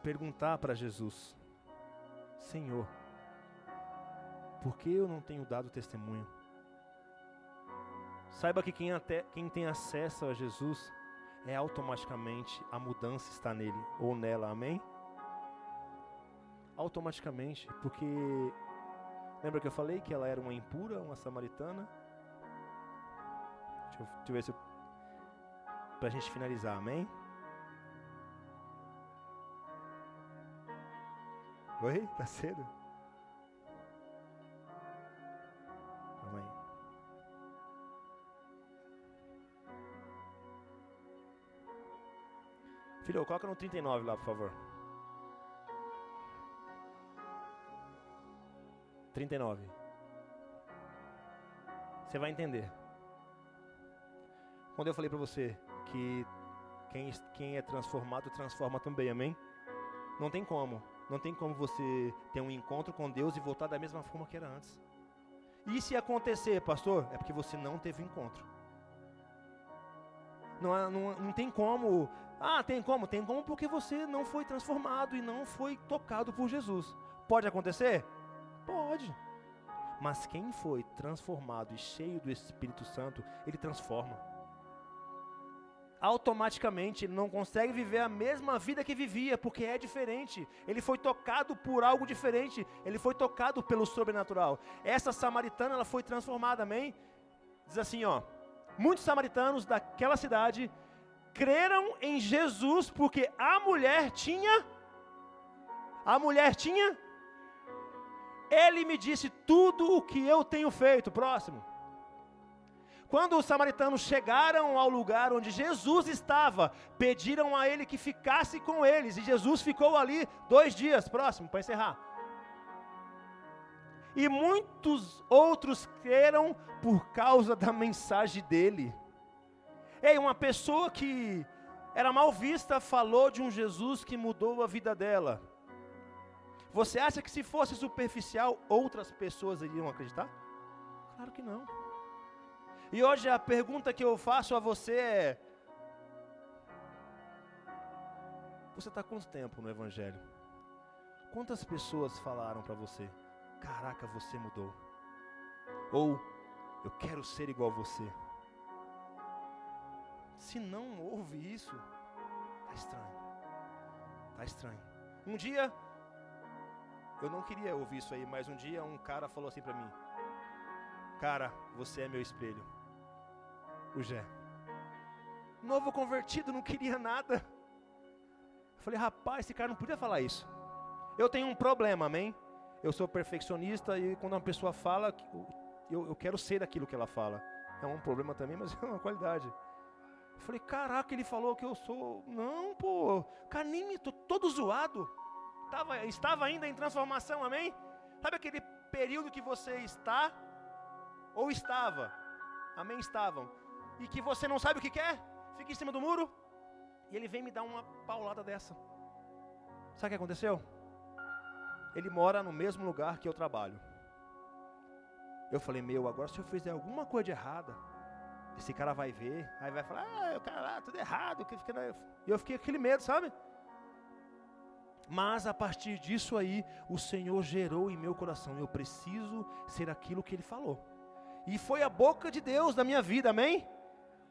perguntar para Jesus: Senhor, por que eu não tenho dado testemunho? Saiba que quem, até, quem tem acesso a Jesus é automaticamente a mudança está nele ou nela, amém? Automaticamente, porque lembra que eu falei que ela era uma impura, uma samaritana? Deixa eu, deixa eu ver se eu, pra gente finalizar, amém? Oi? Tá cedo? Filho, coloca no 39 lá, por favor. 39. Você vai entender. Quando eu falei para você que quem, quem é transformado transforma também, amém? Não tem como. Não tem como você ter um encontro com Deus e voltar da mesma forma que era antes. E se acontecer, pastor, é porque você não teve encontro. Não, não, não tem como ah, tem como? Tem como porque você não foi transformado e não foi tocado por Jesus. Pode acontecer? Pode. Mas quem foi transformado e cheio do Espírito Santo, ele transforma. Automaticamente ele não consegue viver a mesma vida que vivia, porque é diferente. Ele foi tocado por algo diferente, ele foi tocado pelo sobrenatural. Essa samaritana ela foi transformada, amém? Diz assim, ó: Muitos samaritanos daquela cidade creram em Jesus porque a mulher tinha a mulher tinha ele me disse tudo o que eu tenho feito. Próximo. Quando os samaritanos chegaram ao lugar onde Jesus estava, pediram a ele que ficasse com eles, e Jesus ficou ali dois dias. Próximo, para encerrar. E muitos outros creram por causa da mensagem dele. Ei, uma pessoa que era mal vista falou de um Jesus que mudou a vida dela. Você acha que se fosse superficial, outras pessoas iriam acreditar? Claro que não. E hoje a pergunta que eu faço a você é: Você está quanto tempo no Evangelho? Quantas pessoas falaram para você: Caraca, você mudou? Ou eu quero ser igual a você? Se não houve isso, está estranho. Está estranho. Um dia eu não queria ouvir isso aí, mas um dia um cara falou assim para mim: Cara, você é meu espelho. O Jé. Novo convertido, não queria nada. Eu falei, rapaz, esse cara não podia falar isso. Eu tenho um problema, amém? Eu sou perfeccionista e quando uma pessoa fala, eu, eu quero ser daquilo que ela fala. É um problema também, mas é uma qualidade. Eu falei, caraca, ele falou que eu sou. Não, pô, cara, tô todo zoado estava, estava ainda em transformação, amém? Sabe aquele período que você está, ou estava, amém? Estavam, e que você não sabe o que quer, fica em cima do muro, e ele vem me dar uma paulada dessa. Sabe o que aconteceu? Ele mora no mesmo lugar que eu trabalho. Eu falei, meu, agora se eu fizer alguma coisa de errada, esse cara vai ver, aí vai falar, ah, o cara lá, tudo errado. E eu fiquei aquele medo, sabe? Mas a partir disso aí, o Senhor gerou em meu coração: eu preciso ser aquilo que Ele falou. E foi a boca de Deus na minha vida, amém?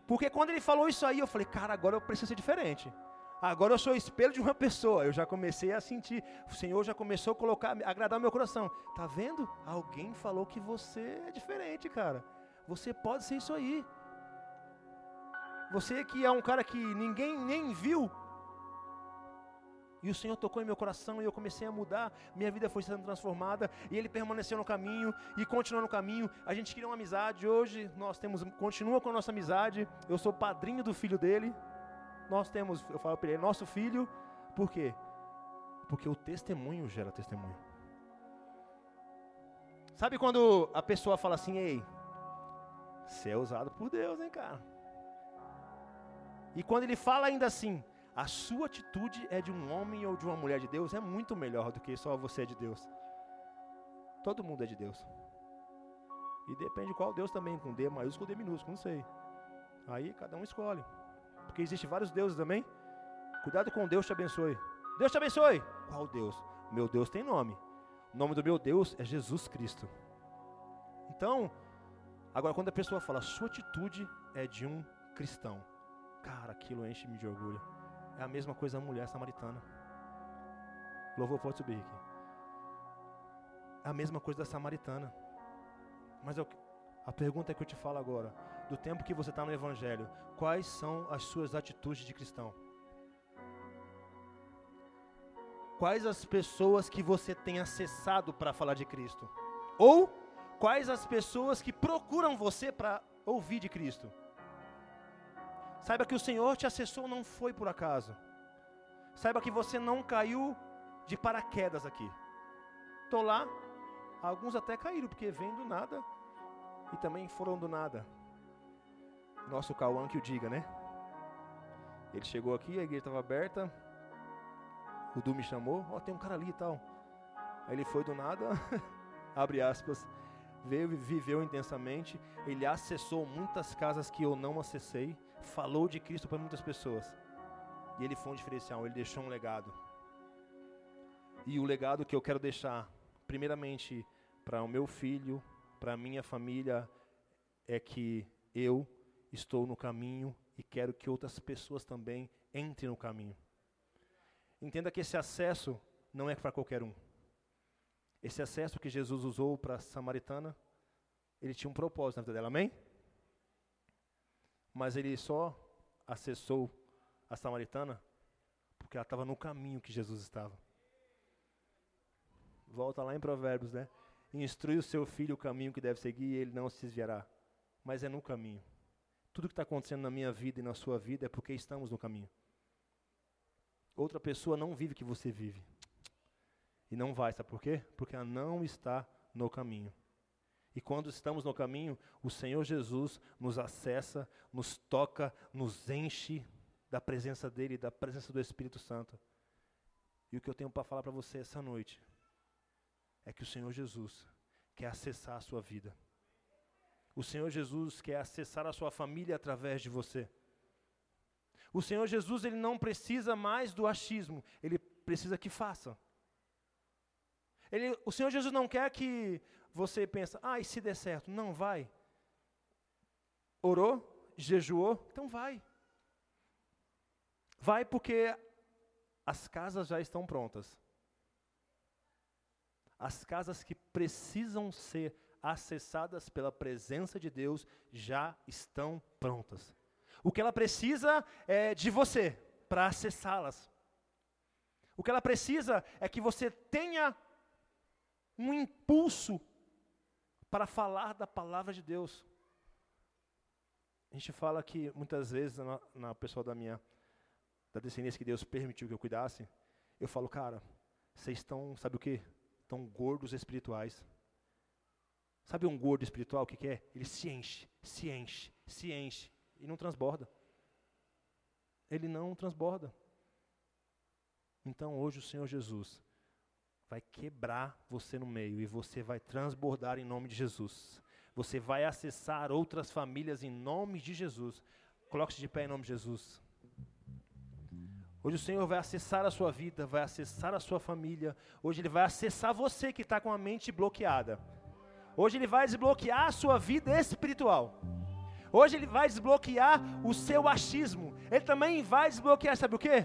Porque quando Ele falou isso aí, eu falei: cara, agora eu preciso ser diferente. Agora eu sou espelho de uma pessoa. Eu já comecei a sentir. O Senhor já começou a colocar, a agradar meu coração. Tá vendo? Alguém falou que você é diferente, cara. Você pode ser isso aí. Você que é um cara que ninguém nem viu, e o Senhor tocou em meu coração e eu comecei a mudar. Minha vida foi sendo transformada e Ele permaneceu no caminho e continuou no caminho. A gente queria uma amizade. Hoje nós temos, continua com a nossa amizade. Eu sou padrinho do filho dele. Nós temos, eu falo para ele, nosso filho. Por quê? Porque o testemunho gera testemunho. Sabe quando a pessoa fala assim, ei, você é usado por Deus, hein, cara? E quando ele fala ainda assim, a sua atitude é de um homem ou de uma mulher de Deus, é muito melhor do que só você é de Deus. Todo mundo é de Deus. E depende qual Deus também, com D maiúsculo ou D minúsculo, não sei. Aí cada um escolhe. Porque existem vários deuses também. Cuidado com Deus te abençoe. Deus te abençoe. Qual Deus? Meu Deus tem nome. O nome do meu Deus é Jesus Cristo. Então, agora quando a pessoa fala, sua atitude é de um cristão. Cara, aquilo enche-me de orgulho. É a mesma coisa a mulher samaritana. Louvor pode subir aqui. É a mesma coisa da samaritana. Mas eu, a pergunta é que eu te falo agora: do tempo que você está no Evangelho, quais são as suas atitudes de cristão? Quais as pessoas que você tem acessado para falar de Cristo? Ou quais as pessoas que procuram você para ouvir de Cristo? Saiba que o Senhor te acessou não foi por acaso. Saiba que você não caiu de paraquedas aqui. Estou lá, alguns até caíram, porque vêm do nada e também foram do nada. Nosso Cauã que o diga, né? Ele chegou aqui, a igreja estava aberta. O Du me chamou, ó, oh, tem um cara ali e tal. Aí ele foi do nada, abre aspas, veio, viveu intensamente. Ele acessou muitas casas que eu não acessei falou de Cristo para muitas pessoas. E ele foi um diferencial, ele deixou um legado. E o legado que eu quero deixar, primeiramente, para o meu filho, para minha família é que eu estou no caminho e quero que outras pessoas também entrem no caminho. Entenda que esse acesso não é para qualquer um. Esse acesso que Jesus usou para a samaritana, ele tinha um propósito na vida dela, amém? Mas ele só acessou a samaritana porque ela estava no caminho que Jesus estava. Volta lá em Provérbios, né? Instrui o seu filho o caminho que deve seguir e ele não se desviará. Mas é no caminho. Tudo que está acontecendo na minha vida e na sua vida é porque estamos no caminho. Outra pessoa não vive o que você vive. E não vai, sabe por quê? Porque ela não está no caminho. E quando estamos no caminho, o Senhor Jesus nos acessa, nos toca, nos enche da presença dEle, da presença do Espírito Santo. E o que eu tenho para falar para você essa noite é que o Senhor Jesus quer acessar a sua vida. O Senhor Jesus quer acessar a sua família através de você. O Senhor Jesus ele não precisa mais do achismo, ele precisa que faça. Ele, o Senhor Jesus não quer que você pense, ah, e se der certo? Não, vai. Orou, jejuou, então vai. Vai porque as casas já estão prontas. As casas que precisam ser acessadas pela presença de Deus já estão prontas. O que ela precisa é de você para acessá-las. O que ela precisa é que você tenha um impulso para falar da palavra de Deus. A gente fala que muitas vezes na, na pessoa da minha da descendência que Deus permitiu que eu cuidasse, eu falo, cara, vocês estão, sabe o que? Estão gordos espirituais. Sabe um gordo espiritual o que, que é? Ele se enche, se enche, se enche e não transborda. Ele não transborda. Então hoje o Senhor Jesus vai quebrar você no meio e você vai transbordar em nome de Jesus. Você vai acessar outras famílias em nome de Jesus. Coloque-se de pé em nome de Jesus. Hoje o Senhor vai acessar a sua vida, vai acessar a sua família. Hoje Ele vai acessar você que está com a mente bloqueada. Hoje Ele vai desbloquear a sua vida espiritual. Hoje Ele vai desbloquear o seu achismo. Ele também vai desbloquear, sabe o que?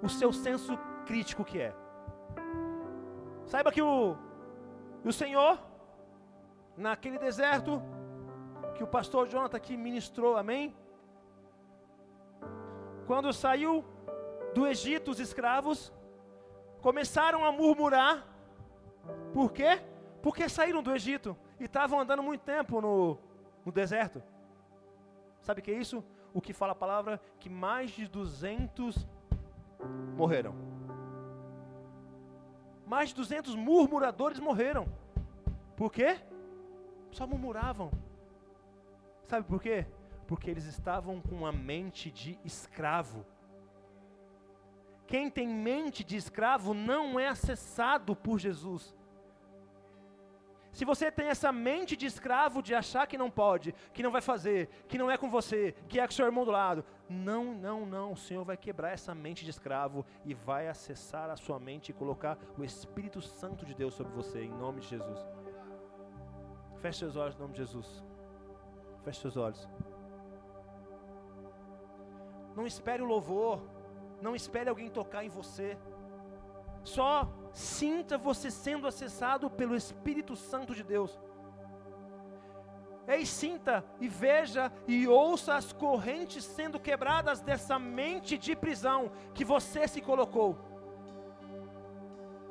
O seu senso crítico que é. Saiba que o, o Senhor, naquele deserto, que o pastor Jonathan aqui ministrou, amém? Quando saiu do Egito, os escravos começaram a murmurar. Por quê? Porque saíram do Egito e estavam andando muito tempo no, no deserto. Sabe o que é isso? O que fala a palavra que mais de 200 morreram. Mais de 200 murmuradores morreram. Por quê? Só murmuravam. Sabe por quê? Porque eles estavam com a mente de escravo. Quem tem mente de escravo não é acessado por Jesus. Se você tem essa mente de escravo de achar que não pode, que não vai fazer, que não é com você, que é com seu irmão do lado, não, não, não. O Senhor vai quebrar essa mente de escravo e vai acessar a sua mente e colocar o Espírito Santo de Deus sobre você, em nome de Jesus. Feche seus olhos em nome de Jesus. Feche seus olhos. Não espere o louvor. Não espere alguém tocar em você. Só sinta você sendo acessado pelo Espírito Santo de Deus. Ei, sinta e veja e ouça as correntes sendo quebradas dessa mente de prisão que você se colocou.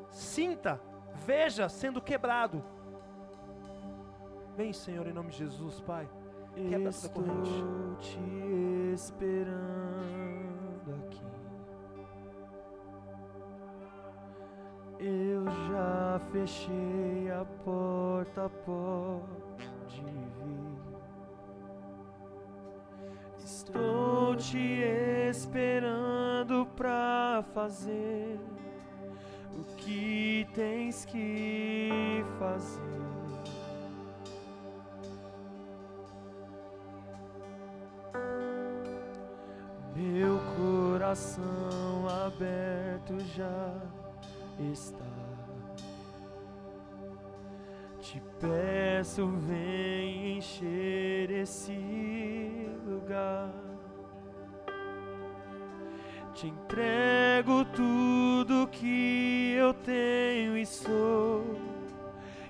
Sinta, veja sendo quebrado. Vem, Senhor, em nome de Jesus, Pai. Quebra essa corrente. Estou te esperando aqui. Eu já fechei a porta, pode vir. Estou te esperando pra fazer o que tens que fazer. Meu coração aberto já está. Te peço, vem encher esse lugar. Te entrego tudo que eu tenho e sou,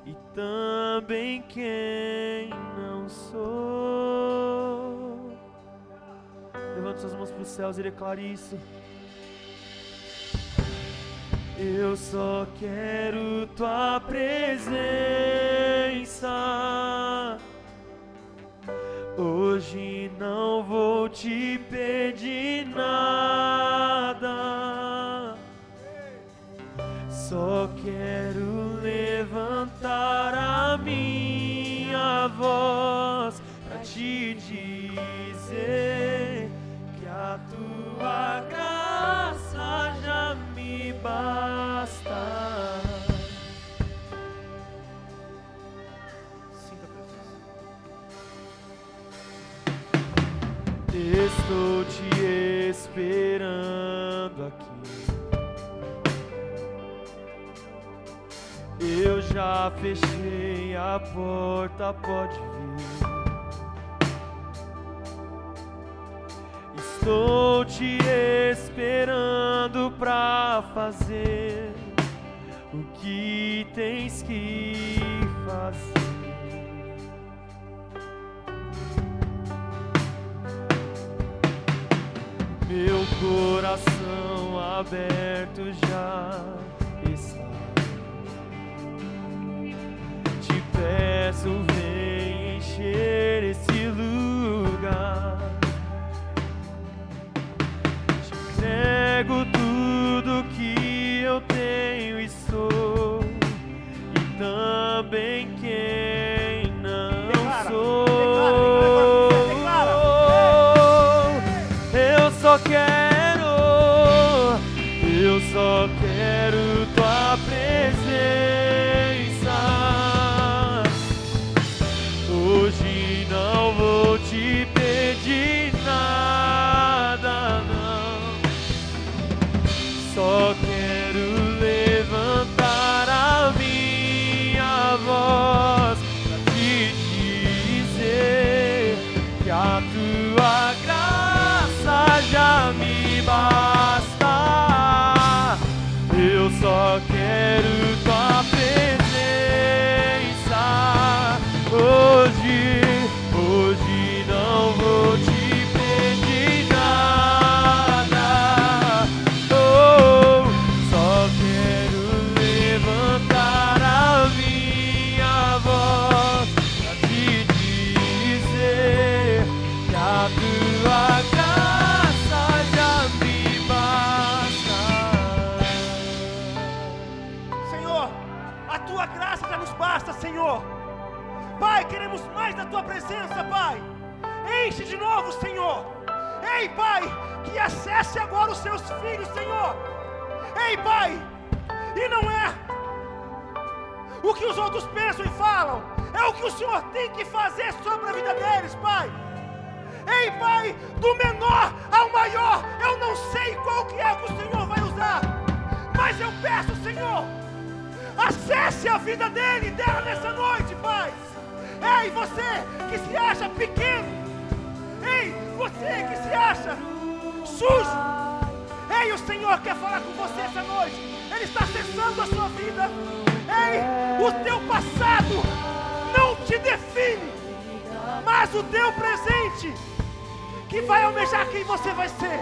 e também quem não sou. Levante suas mãos para os céus e declare isso. Eu só quero tua presença. Hoje não vou te pedir nada. Só quero levantar a minha voz para te dizer que a tua graça basta. Sinta a presença. Estou te esperando aqui. Eu já fechei a porta, pode vir. Estou te esperando pra fazer o que tens que fazer. Meu coração aberto já está. Te peço, vem encher esse lugar. Entrego tudo que eu tenho e sou, e também quem não Declara, sou. declara, declara. Eu só quero, eu só quero Eu acesse agora os seus filhos, Senhor. Ei, Pai, e não é o que os outros pensam e falam, é o que o Senhor tem que fazer sobre a vida deles, Pai. Ei, Pai, do menor ao maior, eu não sei qual que é que o Senhor vai usar, mas eu peço, Senhor, acesse a vida dele e dela nessa noite, Pai. Ei, você que se acha pequeno, ei, você que se acha sujo, ei, o Senhor quer falar com você essa noite, Ele está acessando a sua vida, ei, o teu passado não te define, mas o teu presente que vai almejar quem você vai ser.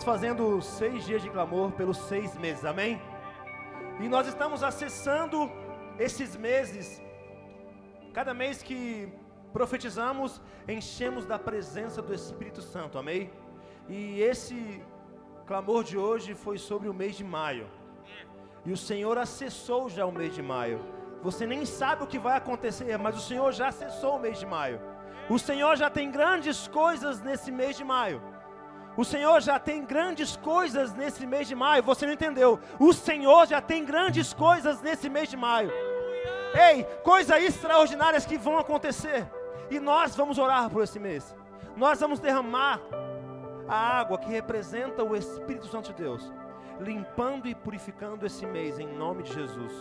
Estamos fazendo seis dias de clamor pelos seis meses, amém? E nós estamos acessando esses meses. Cada mês que profetizamos, enchemos da presença do Espírito Santo, amém? E esse clamor de hoje foi sobre o mês de maio. E o Senhor acessou já o mês de maio. Você nem sabe o que vai acontecer, mas o Senhor já acessou o mês de maio. O Senhor já tem grandes coisas nesse mês de maio. O Senhor já tem grandes coisas nesse mês de maio. Você não entendeu? O Senhor já tem grandes coisas nesse mês de maio. Ei, coisas extraordinárias que vão acontecer. E nós vamos orar por esse mês. Nós vamos derramar a água que representa o Espírito Santo de Deus, limpando e purificando esse mês em nome de Jesus.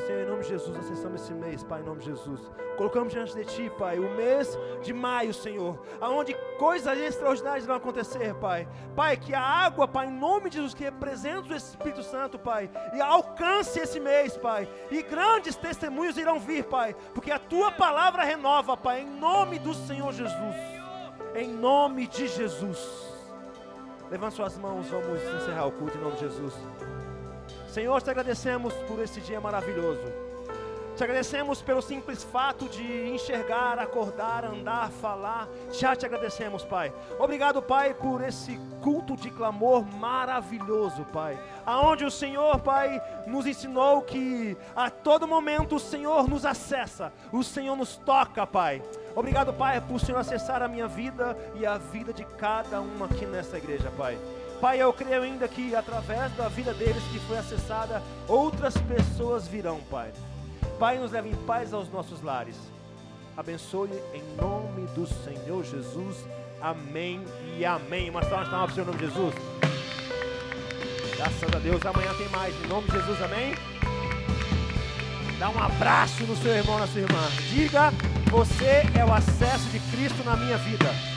Senhor, em nome de Jesus, acessamos esse mês, Pai, em nome de Jesus. Colocamos diante de Ti, Pai, o mês de maio, Senhor, aonde coisas extraordinárias vão acontecer, Pai. Pai, que a água, Pai, em nome de Jesus, que representa o Espírito Santo, Pai, e alcance esse mês, Pai. E grandes testemunhos irão vir, Pai, porque a Tua palavra renova, Pai, em nome do Senhor Jesus. Em nome de Jesus. Levante suas mãos, vamos encerrar o culto em nome de Jesus. Senhor, te agradecemos por esse dia maravilhoso. Te agradecemos pelo simples fato de enxergar, acordar, andar, falar. Já te agradecemos, Pai. Obrigado, Pai, por esse culto de clamor maravilhoso, Pai. Aonde o Senhor, Pai, nos ensinou que a todo momento o Senhor nos acessa, o Senhor nos toca, Pai. Obrigado, Pai, por o Senhor acessar a minha vida e a vida de cada um aqui nessa igreja, Pai. Pai, eu creio ainda que através da vida deles que foi acessada, outras pessoas virão, Pai. Pai, nos leve em paz aos nossos lares. Abençoe em nome do Senhor Jesus. Amém e amém. Uma salva de palmas para o nome de Jesus. Graças a Deus, amanhã tem mais. Em nome de Jesus, amém? Dá um abraço no seu irmão, na sua irmã. Diga, você é o acesso de Cristo na minha vida.